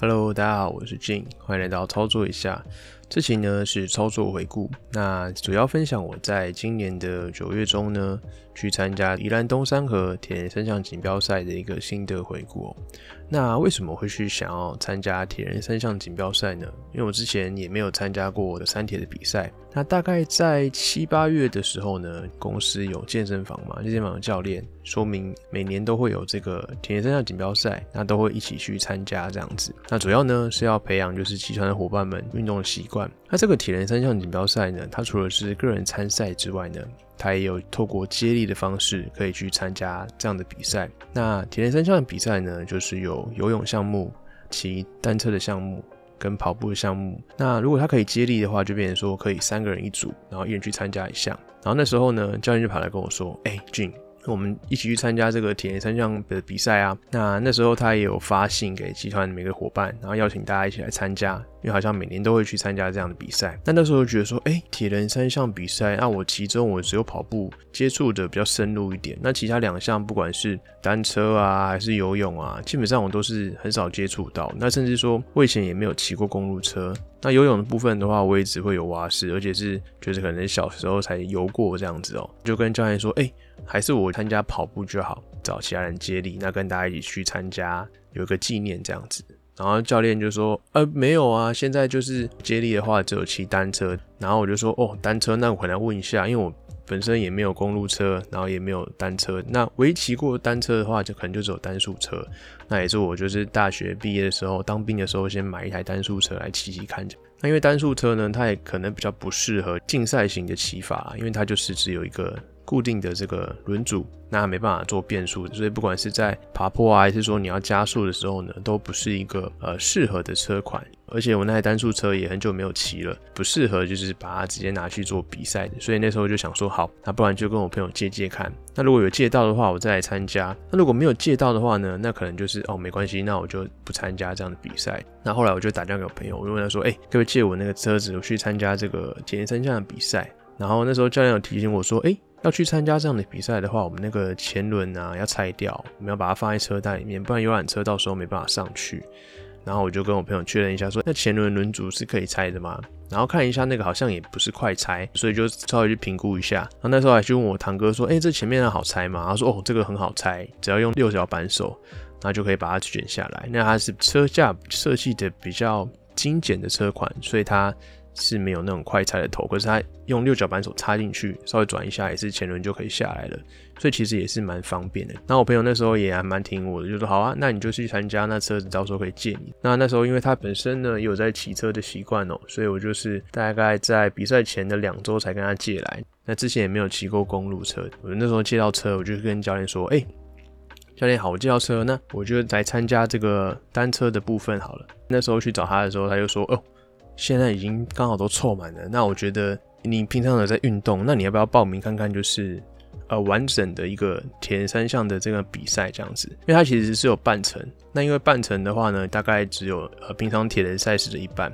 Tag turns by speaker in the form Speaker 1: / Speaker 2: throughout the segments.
Speaker 1: Hello，大家好，我是 Jin，欢迎来到操作一下。这期呢是操作回顾，那主要分享我在今年的九月中呢去参加宜兰东山河铁人三项锦标赛的一个心得回顾。那为什么会去想要参加铁人三项锦标赛呢？因为我之前也没有参加过我的三铁的比赛。那大概在七八月的时候呢，公司有健身房嘛，健身房的教练说明每年都会有这个铁人三项锦标赛，那都会一起去参加这样子。那主要呢是要培养就是集团的伙伴们运动的习惯。那这个铁人三项锦标赛呢，它除了是个人参赛之外呢，它也有透过接力的方式可以去参加这样的比赛。那铁人三项的比赛呢，就是有游泳项目、骑单车的项目。跟跑步的项目，那如果他可以接力的话，就变成说可以三个人一组，然后一人去参加一项。然后那时候呢，教练就跑来跟我说：“哎，俊。”我们一起去参加这个铁人三项的比赛啊！那那时候他也有发信给集团的每个伙伴，然后邀请大家一起来参加，因为好像每年都会去参加这样的比赛。那那时候觉得说，哎，铁人三项比赛，那我其中我只有跑步接触的比较深入一点，那其他两项不管是单车啊还是游泳啊，基本上我都是很少接触到。那甚至说，我以前也没有骑过公路车。那游泳的部分的话，我也只会有蛙式，而且是就是可能小时候才游过这样子哦。就跟教练说，哎。还是我参加跑步就好，找其他人接力，那跟大家一起去参加，有一个纪念这样子。然后教练就说：“呃，没有啊，现在就是接力的话只有骑单车。”然后我就说：“哦，单车，那我可能问一下，因为我本身也没有公路车，然后也没有单车。那唯一骑过单车的话，就可能就只有单速车。那也是我就是大学毕业的时候，当兵的时候先买一台单速车来骑骑看。那因为单速车呢，它也可能比较不适合竞赛型的骑法，因为它就是只有一个。”固定的这个轮组，那没办法做变速，所以不管是在爬坡啊，还是说你要加速的时候呢，都不是一个呃适合的车款。而且我那台单速车也很久没有骑了，不适合就是把它直接拿去做比赛的。所以那时候就想说，好，那不然就跟我朋友借借看。那如果有借到的话，我再来参加。那如果没有借到的话呢，那可能就是哦没关系，那我就不参加这样的比赛。那后来我就打电话给我朋友，我就问他说，哎，可不可以借我那个车子，我去参加这个铁人三项的比赛？然后那时候教练有提醒我说，哎。要去参加这样的比赛的话，我们那个前轮啊要拆掉，我们要把它放在车袋里面，不然游览车到时候没办法上去。然后我就跟我朋友确认一下，说那前轮轮组是可以拆的吗？然后看一下那个好像也不是快拆，所以就稍微去评估一下。然后那时候还去问我堂哥说，哎，这前面的好拆吗？他说，哦，这个很好拆，只要用六角扳手，然后就可以把它卷下来。那它是车架设计的比较精简的车款，所以它。是没有那种快拆的头，可是它用六角扳手插进去，稍微转一下也是前轮就可以下来了，所以其实也是蛮方便的。那我朋友那时候也还蛮听我的，就说好啊，那你就去参加，那车子到时候可以借你。那那时候因为他本身呢有在骑车的习惯哦，所以我就是大概在比赛前的两周才跟他借来。那之前也没有骑过公路车，我那时候借到车，我就跟教练说，哎，教练好，我借到车，那我就来参加这个单车的部分好了。那时候去找他的时候，他就说，哦。现在已经刚好都凑满了，那我觉得你平常有在运动，那你要不要报名看看？就是呃完整的一个铁人三项的这个比赛这样子，因为它其实是有半程。那因为半程的话呢，大概只有呃平常铁人赛事的一半。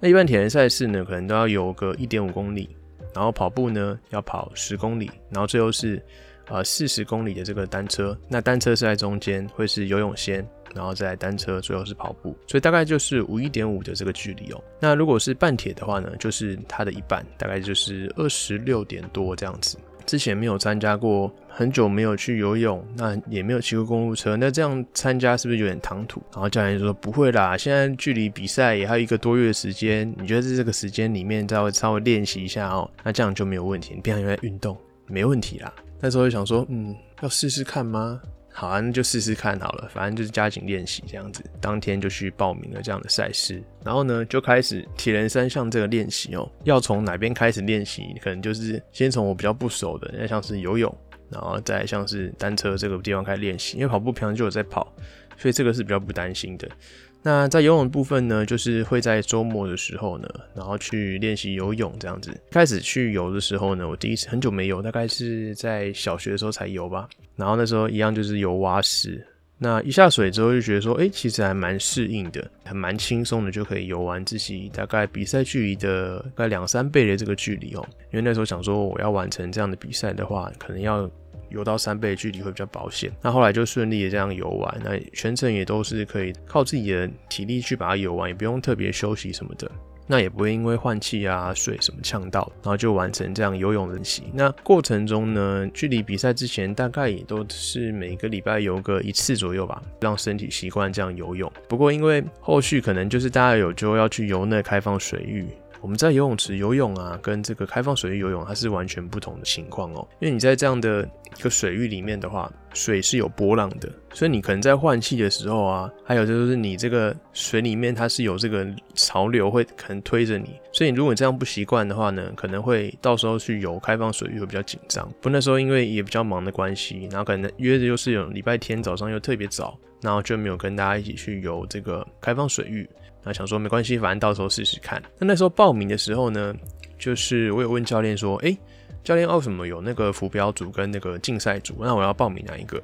Speaker 1: 那一般铁人赛事呢，可能都要游个一点五公里，然后跑步呢要跑十公里，然后最后是呃四十公里的这个单车。那单车是在中间，会是游泳先。然后再单车，最后是跑步，所以大概就是五一点五的这个距离哦。那如果是半铁的话呢，就是它的一半，大概就是二十六点多这样子。之前没有参加过，很久没有去游泳，那也没有骑过公路车，那这样参加是不是有点唐突？然后教练就说不会啦，现在距离比赛也还有一个多月的时间，你觉得在这个时间里面再稍微练习一下哦，那这样就没有问题。你平常有在运动，没问题啦。那时候就想说，嗯，要试试看吗？好，那就试试看好了，反正就是加紧练习这样子。当天就去报名了这样的赛事，然后呢就开始铁人三项这个练习哦。要从哪边开始练习？可能就是先从我比较不熟的，那像是游泳，然后再像是单车这个地方开始练习。因为跑步平常就有在跑，所以这个是比较不担心的。那在游泳部分呢，就是会在周末的时候呢，然后去练习游泳这样子。开始去游的时候呢，我第一次很久没游，大概是在小学的时候才游吧。然后那时候一样就是游蛙式。那一下水之后就觉得说，哎，其实还蛮适应的，还蛮轻松的，就可以游完自己大概比赛距离的大概两三倍的这个距离哦。因为那时候想说，我要完成这样的比赛的话，可能要。游到三倍距离会比较保险，那后来就顺利的这样游完，那全程也都是可以靠自己的体力去把它游完，也不用特别休息什么的，那也不会因为换气啊、水什么呛到，然后就完成这样游泳练习。那过程中呢，距离比赛之前大概也都是每个礼拜游个一次左右吧，让身体习惯这样游泳。不过因为后续可能就是大家有就要去游那开放水域。我们在游泳池游泳啊，跟这个开放水域游泳，它是完全不同的情况哦。因为你在这样的一个水域里面的话，水是有波浪的，所以你可能在换气的时候啊，还有就是你这个水里面它是有这个潮流会可能推着你，所以如果你这样不习惯的话呢，可能会到时候去游开放水域会比较紧张。不那时候因为也比较忙的关系，然后可能约的又是有礼拜天早上又特别早，然后就没有跟大家一起去游这个开放水域。那想说没关系，反正到时候试试看。那那时候报名的时候呢，就是我有问教练说：“哎，教练，哦什么有那个浮标组跟那个竞赛组？那我要报名哪一个？”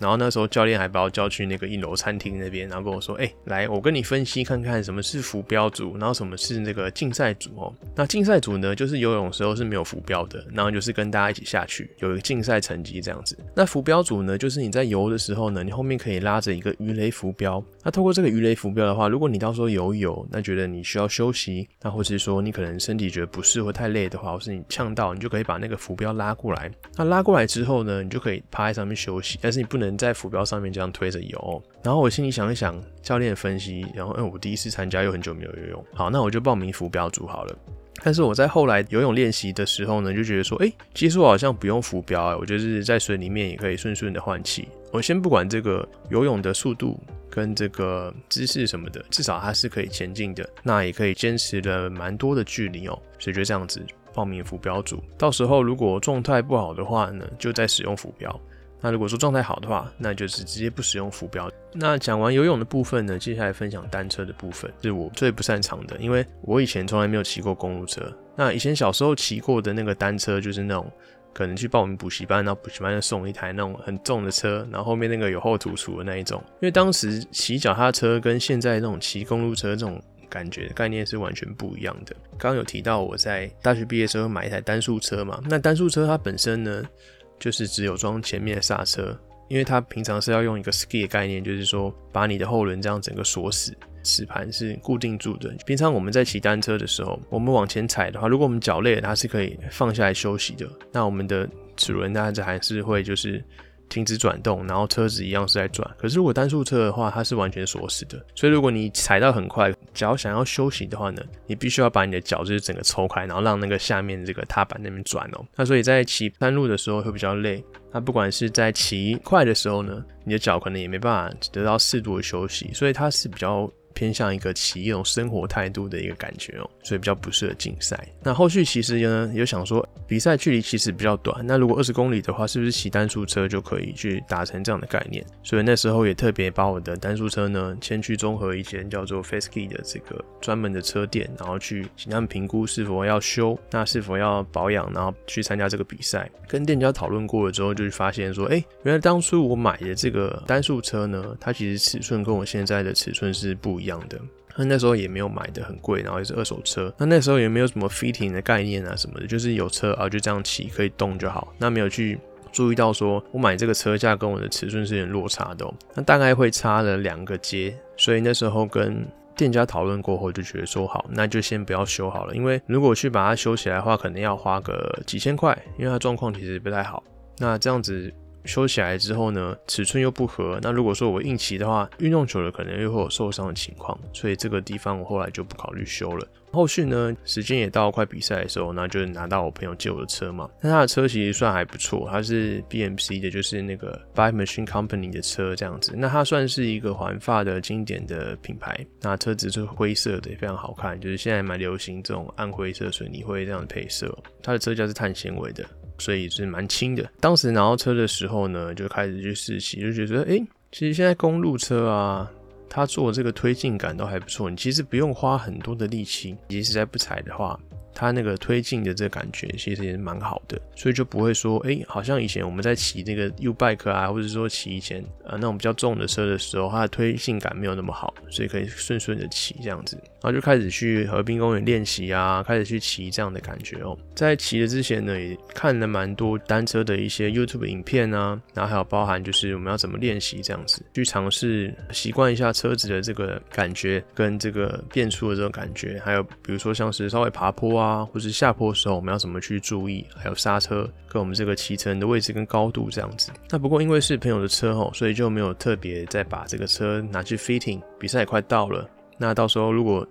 Speaker 1: 然后那时候教练还把我叫去那个一楼餐厅那边，然后跟我说：“哎，来，我跟你分析看看什么是浮标组，然后什么是那个竞赛组哦。那竞赛组呢，就是游泳时候是没有浮标的，然后就是跟大家一起下去，有一个竞赛成绩这样子。那浮标组呢，就是你在游的时候呢，你后面可以拉着一个鱼雷浮标。那透过这个鱼雷浮标的话，如果你到时候游一游，那觉得你需要休息，那或是说你可能身体觉得不适或太累的话，或是你呛到，你就可以把那个浮标拉过来。那拉过来之后呢，你就可以趴在上面休息，但是你不能能在浮标上面。这样推着游，然后我心里想一想，教练分析，然后，嗯，我第一次参加，又很久没有游泳，好，那我就报名浮标组好了。但是我在后来游泳练习的时候呢，就觉得说，哎，其实我好像不用浮标，哎，我就是在水里面也可以顺顺的换气。我先不管这个游泳的速度跟这个姿势什么的，至少它是可以前进的，那也可以坚持了蛮多的距离哦。所以就这样子报名浮标组，到时候如果状态不好的话呢，就再使用浮标。那如果说状态好的话，那就是直接不使用浮标。那讲完游泳的部分呢，接下来分享单车的部分，是我最不擅长的，因为我以前从来没有骑过公路车。那以前小时候骑过的那个单车，就是那种可能去报名补习班，然后补习班就送一台那种很重的车，然后后面那个有后土除的那一种。因为当时骑脚踏车跟现在那种骑公路车这种感觉概念是完全不一样的。刚刚有提到我在大学毕业时候买一台单速车嘛，那单速车它本身呢？就是只有装前面的刹车，因为它平常是要用一个 ski 的概念，就是说把你的后轮这样整个锁死，齿盘是固定住的。平常我们在骑单车的时候，我们往前踩的话，如果我们脚累了，它是可以放下来休息的。那我们的齿轮它还是会就是。停止转动，然后车子一样是在转。可是如果单速车的话，它是完全锁死的。所以如果你踩到很快，脚想要休息的话呢，你必须要把你的脚就是整个抽开，然后让那个下面这个踏板那边转哦。那所以在骑山路的时候会比较累。那不管是在骑快的时候呢，你的脚可能也没办法得到适度的休息，所以它是比较。偏向一个骑一种生活态度的一个感觉哦，所以比较不适合竞赛。那后续其实呢，有想说比赛距离其实比较短，那如果二十公里的话，是不是骑单速车就可以去达成这样的概念？所以那时候也特别把我的单速车呢先去综合一间叫做 Fasky 的这个专门的车店，然后去请他们评估是否要修，那是否要保养，然后去参加这个比赛。跟店家讨论过了之后，就发现说，哎，原来当初我买的这个单速车呢，它其实尺寸跟我现在的尺寸是不一样。一样的，那那时候也没有买的很贵，然后也是二手车。那那时候也没有什么 fitting 的概念啊什么的，就是有车啊就这样骑可以动就好。那没有去注意到说我买这个车架跟我的尺寸是有点落差的，那大概会差了两个阶。所以那时候跟店家讨论过后，就觉得说好，那就先不要修好了，因为如果去把它修起来的话，可能要花个几千块，因为它状况其实不太好。那这样子。修起来之后呢，尺寸又不合。那如果说我硬骑的话，运动久了可能又会有受伤的情况，所以这个地方我后来就不考虑修了。后续呢，时间也到快比赛的时候，那就拿到我朋友借我的车嘛。那他的车其实算还不错，它是 BMC 的，就是那个 Bike Machine Company 的车这样子。那它算是一个环发的经典的品牌。那车子是灰色的，也非常好看，就是现在蛮流行这种暗灰色、水泥灰这样的配色。它的车架是碳纤维的。所以是蛮轻的。当时拿到车的时候呢，就开始去试骑，就觉得哎，其实现在公路车啊，它做这个推进感都还不错，你其实不用花很多的力气，即使在不踩的话。它那个推进的这个感觉其实也是蛮好的，所以就不会说，哎，好像以前我们在骑那个 U bike 啊，或者说骑以前呃那种比较重的车的时候，它的推进感没有那么好，所以可以顺顺的骑这样子，然后就开始去河滨公园练习啊，开始去骑这样的感觉哦。在骑的之前呢，也看了蛮多单车的一些 YouTube 影片啊，然后还有包含就是我们要怎么练习这样子，去尝试习惯一下车子的这个感觉跟这个变速的这种感觉，还有比如说像是稍微爬坡啊。啊，或是下坡时候，我们要怎么去注意？还有刹车跟我们这个骑乘的位置跟高度这样子。那不过因为是朋友的车哦，所以就没有特别再把这个车拿去 fitting。比赛也快到了，那到时候如果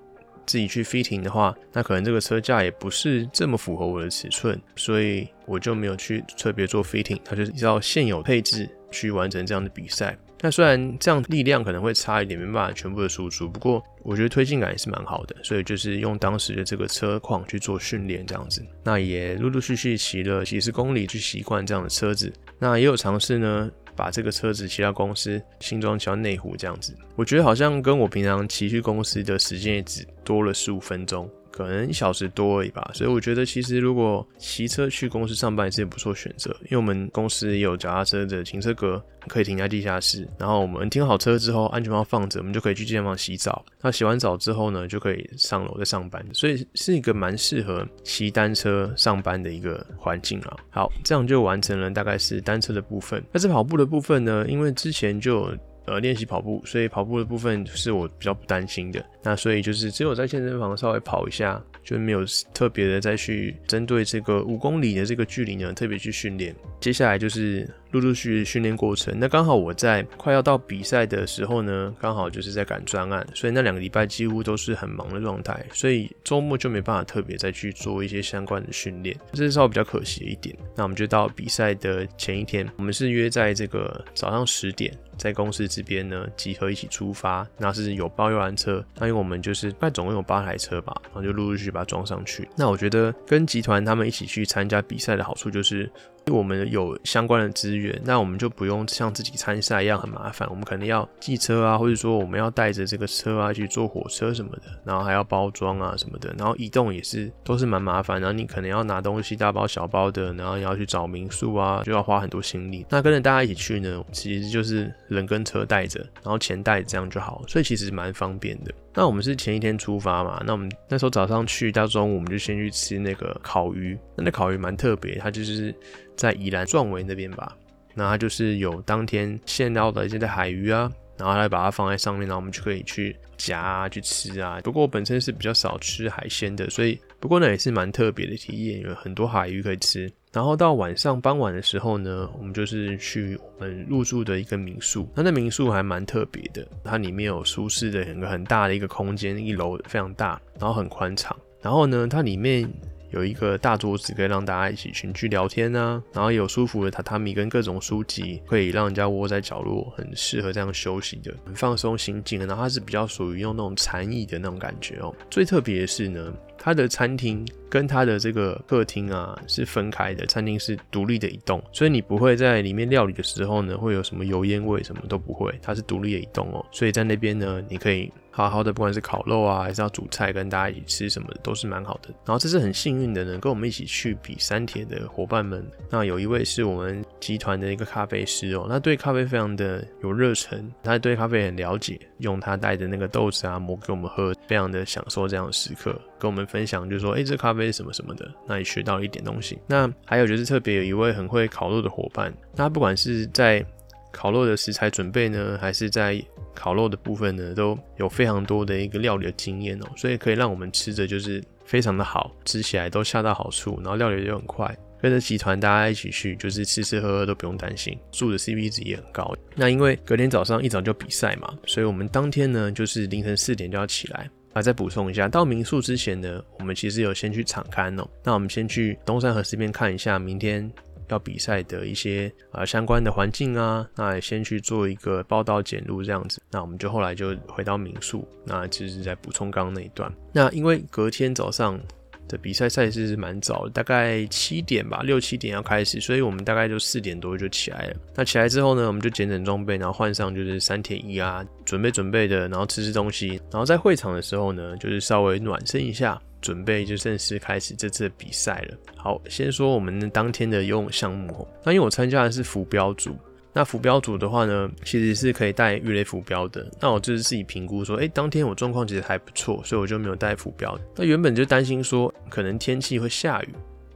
Speaker 1: 自己去 fitting 的话，那可能这个车架也不是这么符合我的尺寸，所以我就没有去特别做 fitting。它就是依照现有配置去完成这样的比赛。那虽然这样力量可能会差一点，没办法全部的输出，不过我觉得推进感也是蛮好的，所以就是用当时的这个车况去做训练这样子。那也陆陆续续骑了几十公里去习惯这样的车子，那也有尝试呢，把这个车子骑到公司新装骑到内湖这样子。我觉得好像跟我平常骑去公司的时间也只多了十五分钟。可能一小时多而已吧，所以我觉得其实如果骑车去公司上班也是不错选择，因为我们公司有脚踏车的停车格，可以停在地下室。然后我们停好车之后，安全帽放着，我们就可以去健身房洗澡。那洗完澡之后呢，就可以上楼再上班，所以是一个蛮适合骑单车上班的一个环境啊。好，这样就完成了大概是单车的部分。但是跑步的部分呢，因为之前就呃，练习跑步，所以跑步的部分是我比较不担心的。那所以就是只有在健身房稍微跑一下，就没有特别的再去针对这个五公里的这个距离呢，特别去训练。接下来就是陆陆续续训练过程。那刚好我在快要到比赛的时候呢，刚好就是在赶专案，所以那两个礼拜几乎都是很忙的状态，所以周末就没办法特别再去做一些相关的训练，这是稍微比较可惜的一点。那我们就到比赛的前一天，我们是约在这个早上十点。在公司这边呢，集合一起出发，那是有包游览车，那因为我们就是大概总共有八台车吧，然后就陆陆续续把它装上去。那我觉得跟集团他们一起去参加比赛的好处就是。我们有相关的资，那我们就不用像自己参赛一样很麻烦。我们可能要寄车啊，或者说我们要带着这个车啊去坐火车什么的，然后还要包装啊什么的，然后移动也是都是蛮麻烦。然后你可能要拿东西大包小包的，然后你要去找民宿啊，就要花很多心力。那跟着大家一起去呢，其实就是人跟车带着，然后钱带着这样就好，所以其实蛮方便的。那我们是前一天出发嘛，那我们那时候早上去到中午，我们就先去吃那个烤鱼。那那烤鱼蛮特别，它就是。在宜兰壮围那边吧，那它就是有当天现捞的一些的海鱼啊，然后来把它放在上面，然后我们就可以去夹啊，去吃啊。不过我本身是比较少吃海鲜的，所以不过呢也是蛮特别的体验，有很多海鱼可以吃。然后到晚上傍晚的时候呢，我们就是去我们入住的一个民宿，那那民宿还蛮特别的，它里面有舒适的很个很大的一个空间，一楼非常大，然后很宽敞，然后呢它里面。有一个大桌子可以让大家一起群聚聊天啊，然后有舒服的榻榻米跟各种书籍，可以让人家窝在角落，很适合这样休息的，很放松心境。然后它是比较属于用那种禅意的那种感觉哦。最特别的是呢。它的餐厅跟它的这个客厅啊是分开的，餐厅是独立的一栋，所以你不会在里面料理的时候呢会有什么油烟味，什么都不会，它是独立的一栋哦。所以在那边呢，你可以好好的，不管是烤肉啊，还是要煮菜跟大家一起吃什么的，都是蛮好的。然后这是很幸运的呢，跟我们一起去比三铁的伙伴们，那有一位是我们集团的一个咖啡师哦，他对咖啡非常的有热忱，他对咖啡很了解，用他带的那个豆子啊磨给我们喝，非常的享受这样的时刻，跟我们。分享就说，哎，这咖啡是什么什么的，那也学到一点东西。那还有就是特别有一位很会烤肉的伙伴，那不管是在烤肉的食材准备呢，还是在烤肉的部分呢，都有非常多的一个料理的经验哦，所以可以让我们吃着就是非常的好，吃起来都恰到好处，然后料理又很快。跟着集团大家一起去，就是吃吃喝喝都不用担心，住的 CP 值也很高。那因为隔天早上一早就比赛嘛，所以我们当天呢就是凌晨四点就要起来。啊，再补充一下，到民宿之前呢，我们其实有先去场刊哦。那我们先去东山河这边看一下明天要比赛的一些啊相关的环境啊。那先去做一个报道简录这样子。那我们就后来就回到民宿。那就是在补充刚刚那一段。那因为隔天早上的比赛赛事是蛮早的，大概七点吧，六七点要开始，所以我们大概就四点多就起来了。那起来之后呢，我们就捡整装备，然后换上就是三铁衣啊，准备准备的，然后吃吃东西，然后在会场的时候呢，就是稍微暖身一下，准备就正式开始这次的比赛了。好，先说我们当天的游泳项目，那因为我参加的是浮标组。那浮标组的话呢，其实是可以带鱼雷浮标的。那我就是自己评估说，哎，当天我状况其实还不错，所以我就没有带浮标。那原本就担心说，可能天气会下雨，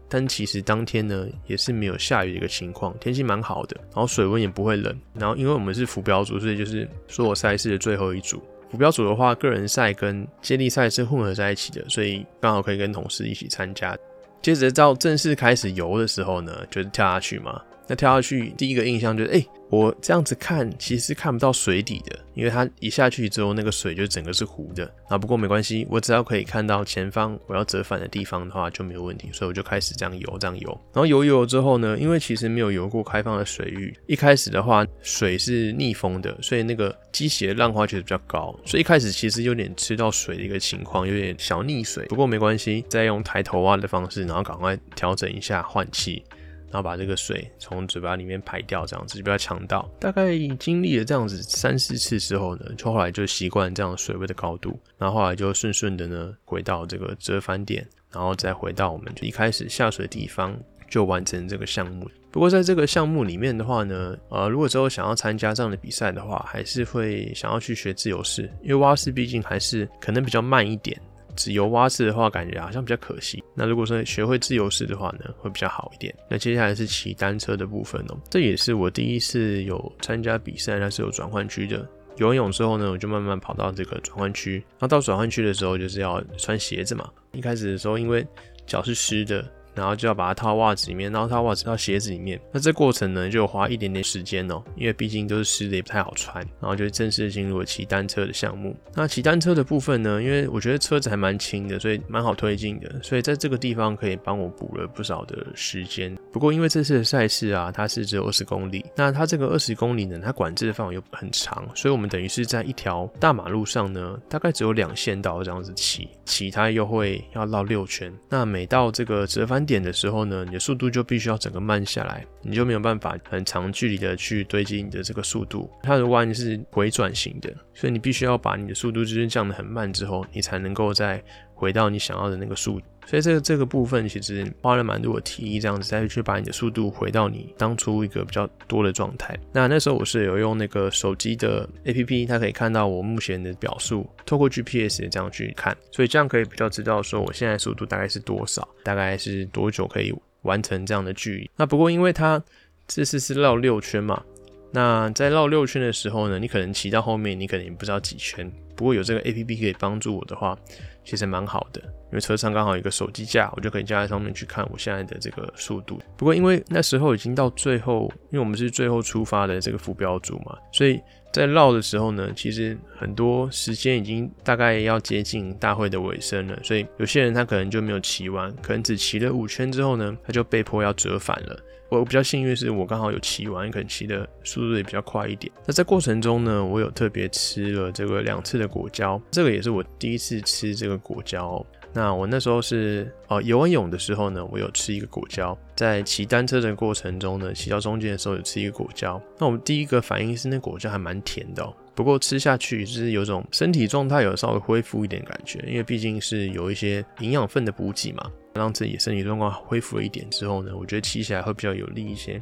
Speaker 1: 但其实当天呢也是没有下雨的一个情况，天气蛮好的，然后水温也不会冷。然后因为我们是浮标组，所以就是所有赛事的最后一组。浮标组的话，个人赛跟接力赛是混合在一起的，所以刚好可以跟同事一起参加。接着到正式开始游的时候呢，就是跳下去嘛。那跳下去，第一个印象就是，哎，我这样子看，其实看不到水底的，因为它一下去之后，那个水就整个是糊的。啊，不过没关系，我只要可以看到前方我要折返的地方的话就没有问题，所以我就开始这样游，这样游。然后游游之后呢，因为其实没有游过开放的水域，一开始的话水是逆风的，所以那个激起的浪花其实比较高，所以一开始其实有点吃到水的一个情况，有点小溺水。不过没关系，再用抬头蛙的方式，然后赶快调整一下换气。然后把这个水从嘴巴里面排掉，这样子就比较强到。大概经历了这样子三四次之后呢，就后来就习惯这样水位的高度，然后后来就顺顺的呢回到这个折返点，然后再回到我们就一开始下水的地方，就完成这个项目。不过在这个项目里面的话呢，呃，如果之后想要参加这样的比赛的话，还是会想要去学自由式，因为蛙式毕竟还是可能比较慢一点。自由蛙式的话，感觉好像比较可惜。那如果说学会自由式的话呢，会比较好一点。那接下来是骑单车的部分哦，这也是我第一次有参加比赛，它是有转换区的。游泳之后呢，我就慢慢跑到这个转换区。那到转换区的时候，就是要穿鞋子嘛。一开始的时候，因为脚是湿的。然后就要把它套袜子里面，然后套袜子到鞋子里面。那这过程呢，就花一点点时间哦，因为毕竟都是湿的，也不太好穿。然后就正式进入了骑单车的项目。那骑单车的部分呢，因为我觉得车子还蛮轻的，所以蛮好推进的。所以在这个地方可以帮我补了不少的时间。不过因为这次的赛事啊，它是只有二十公里，那它这个二十公里呢，它管制的范围又很长，所以我们等于是在一条大马路上呢，大概只有两线道这样子骑，骑它又会要绕六圈。那每到这个折返。点的时候呢，你的速度就必须要整个慢下来，你就没有办法很长距离的去堆积你的这个速度。它的弯是回转型的，所以你必须要把你的速度就是降得很慢之后，你才能够在回到你想要的那个速度。所以这个这个部分其实花了蛮多的体力，这样子再去把你的速度回到你当初一个比较多的状态。那那时候我是有用那个手机的 APP，它可以看到我目前的表述，透过 GPS 这样去看，所以这样可以比较知道说我现在速度大概是多少，大概是多久可以完成这样的距离。那不过因为它这次是绕六圈嘛，那在绕六圈的时候呢，你可能骑到后面，你可能也不知道几圈。不过有这个 APP 可以帮助我的话。其实蛮好的，因为车上刚好有一个手机架，我就可以架在上面去看我现在的这个速度。不过因为那时候已经到最后，因为我们是最后出发的这个副标组嘛，所以在绕的时候呢，其实很多时间已经大概要接近大会的尾声了。所以有些人他可能就没有骑完，可能只骑了五圈之后呢，他就被迫要折返了。我比较幸运是我刚好有骑完，可能骑的速度也比较快一点。那在过程中呢，我有特别吃了这个两次的果胶，这个也是我第一次吃这个果胶。那我那时候是哦游完泳的时候呢，我有吃一个果胶，在骑单车的过程中呢，骑到中间的时候有吃一个果胶。那我们第一个反应是那果胶还蛮甜的，不过吃下去就是有种身体状态有稍微恢复一点感觉，因为毕竟是有一些营养分的补给嘛。让自己身体状况恢复了一点之后呢，我觉得骑起来会比较有力一些。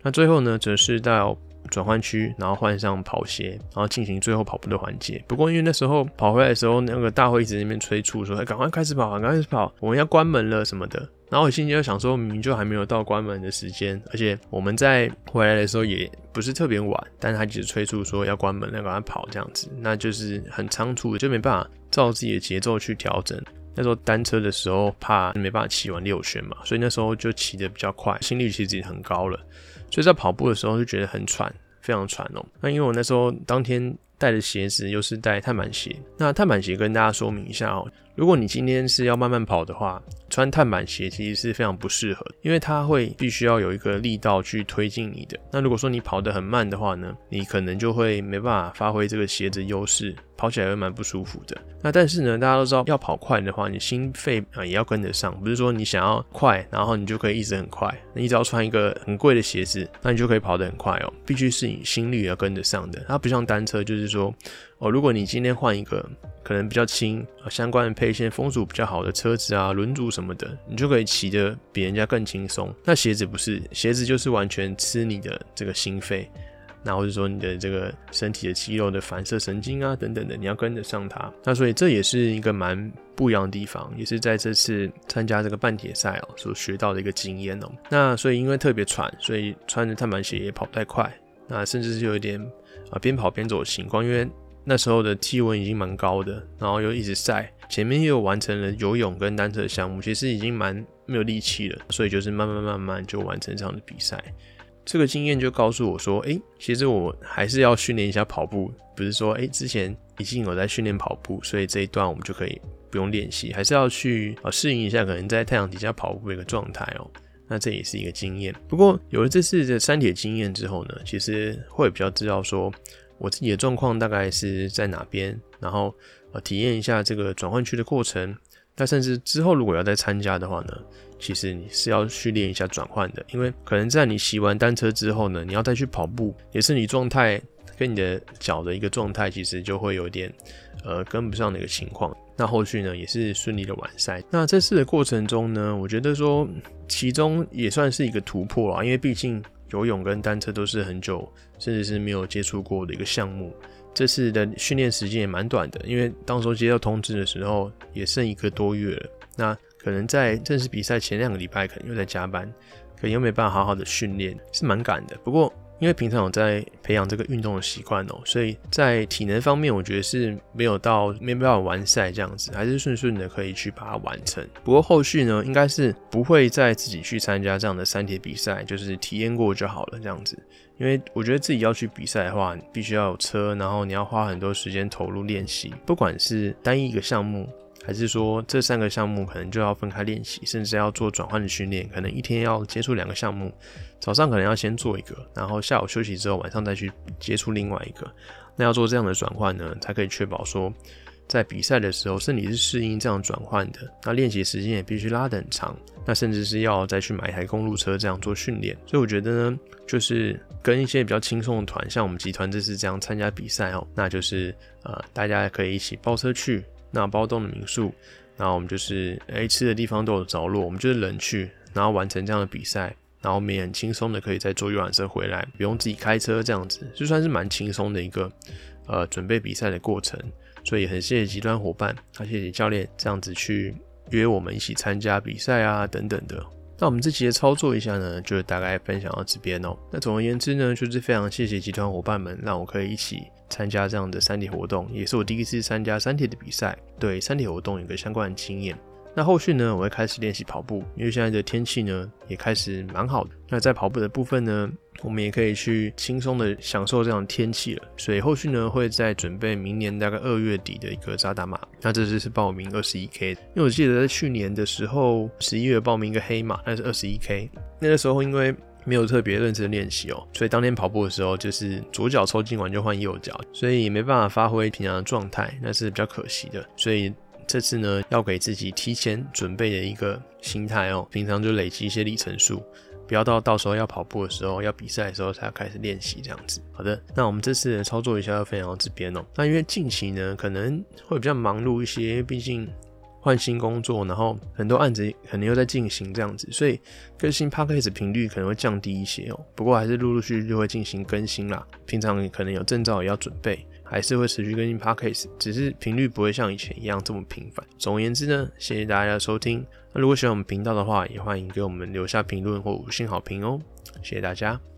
Speaker 1: 那最后呢，则是到转换区，然后换上跑鞋，然后进行最后跑步的环节。不过因为那时候跑回来的时候，那个大会一直在那边催促说：“，赶快开始跑，赶快开始跑，我们要关门了什么的。”然后我心里就想说，明明就还没有到关门的时间，而且我们在回来的时候也不是特别晚，但是他只是催促说要关门，要赶快跑这样子，那就是很仓促，就没办法照自己的节奏去调整。那时候单车的时候怕没办法骑完六圈嘛，所以那时候就骑得比较快，心率其实已经很高了，所以在跑步的时候就觉得很喘，非常喘哦。那因为我那时候当天带的鞋子又是带碳板鞋，那碳板鞋跟大家说明一下哦。如果你今天是要慢慢跑的话，穿碳板鞋其实是非常不适合，因为它会必须要有一个力道去推进你的。那如果说你跑得很慢的话呢，你可能就会没办法发挥这个鞋子优势，跑起来会蛮不舒服的。那但是呢，大家都知道要跑快的话，你心肺啊也要跟得上，不是说你想要快，然后你就可以一直很快。你只要穿一个很贵的鞋子，那你就可以跑得很快哦。必须是你心率要跟得上的。它不像单车，就是说哦，如果你今天换一个。可能比较轻啊，相关的配件、风阻比较好的车子啊，轮组什么的，你就可以骑得比人家更轻松。那鞋子不是，鞋子就是完全吃你的这个心肺，那或者说你的这个身体的肌肉的反射神经啊等等的，你要跟得上它。那所以这也是一个蛮不一样的地方，也是在这次参加这个半铁赛哦所学到的一个经验哦。那所以因为特别喘，所以穿着碳板鞋也跑不太快，那甚至是有一点啊边跑边走的情况，因为。那时候的气温已经蛮高的，然后又一直晒，前面又完成了游泳跟单车项目，其实已经蛮没有力气了，所以就是慢慢慢慢就完成这样的比赛。这个经验就告诉我说，哎，其实我还是要训练一下跑步，不是说哎之前已经有在训练跑步，所以这一段我们就可以不用练习，还是要去啊适应一下可能在太阳底下跑步的一个状态哦。那这也是一个经验。不过有了这次的山铁经验之后呢，其实会比较知道说。我自己的状况大概是在哪边，然后呃体验一下这个转换区的过程。那甚至之后如果要再参加的话呢，其实你是要训练一下转换的，因为可能在你骑完单车之后呢，你要再去跑步，也是你状态跟你的脚的一个状态，其实就会有点呃跟不上的一个情况。那后续呢也是顺利的完赛。那这次的过程中呢，我觉得说其中也算是一个突破啊，因为毕竟。游泳跟单车都是很久，甚至是没有接触过的一个项目。这次的训练时间也蛮短的，因为当时接到通知的时候也剩一个多月了。那可能在正式比赛前两个礼拜，可能又在加班，可能又没办法好好的训练，是蛮赶的。不过，因为平常有在培养这个运动的习惯哦，所以在体能方面，我觉得是没有到没办法完赛这样子，还是顺顺的可以去把它完成。不过后续呢，应该是不会再自己去参加这样的三铁比赛，就是体验过就好了这样子。因为我觉得自己要去比赛的话，必须要有车，然后你要花很多时间投入练习，不管是单一一个项目。还是说这三个项目可能就要分开练习，甚至要做转换的训练，可能一天要接触两个项目，早上可能要先做一个，然后下午休息之后晚上再去接触另外一个。那要做这样的转换呢，才可以确保说在比赛的时候身体是适应这样转换的。那练习时间也必须拉得很长，那甚至是要再去买一台公路车这样做训练。所以我觉得呢，就是跟一些比较轻松的团，像我们集团这次这样参加比赛哦，那就是呃大家可以一起包车去。那包栋的民宿，然后我们就是哎吃的地方都有着落，我们就是人去，然后完成这样的比赛，然后我们也很轻松的可以再坐游览车回来，不用自己开车这样子，就算是蛮轻松的一个呃准备比赛的过程。所以很谢谢集团伙伴，啊谢谢教练这样子去约我们一起参加比赛啊等等的。那我们这期的操作一下呢，就大概分享到这边哦。那总而言之呢，就是非常谢谢集团伙伴们，让我可以一起参加这样的三体活动，也是我第一次参加三体的比赛，对三体活动有个相关的经验。那后续呢，我会开始练习跑步，因为现在的天气呢也开始蛮好的。那在跑步的部分呢，我们也可以去轻松的享受这样的天气了。所以后续呢，会在准备明年大概二月底的一个扎达马。那这次是报名二十一 K，因为我记得在去年的时候，十一月报名一个黑马，那是二十一 K。那个时候因为没有特别认真练习哦，所以当天跑步的时候就是左脚抽筋完就换右脚，所以也没办法发挥平常的状态，那是比较可惜的。所以。这次呢，要给自己提前准备的一个心态哦，平常就累积一些里程数，不要到到时候要跑步的时候、要比赛的时候才开始练习这样子。好的，那我们这次的操作一下要分享到这边哦。那因为近期呢，可能会比较忙碌一些，因为毕竟换新工作，然后很多案子可能又在进行这样子，所以更新 p a c k a g e 频率可能会降低一些哦。不过还是陆陆续续就会进行更新啦。平常可能有证照也要准备。还是会持续更新 podcast，只是频率不会像以前一样这么频繁。总而言之呢，谢谢大家的收听。那如果喜欢我们频道的话，也欢迎给我们留下评论或五星好评哦。谢谢大家。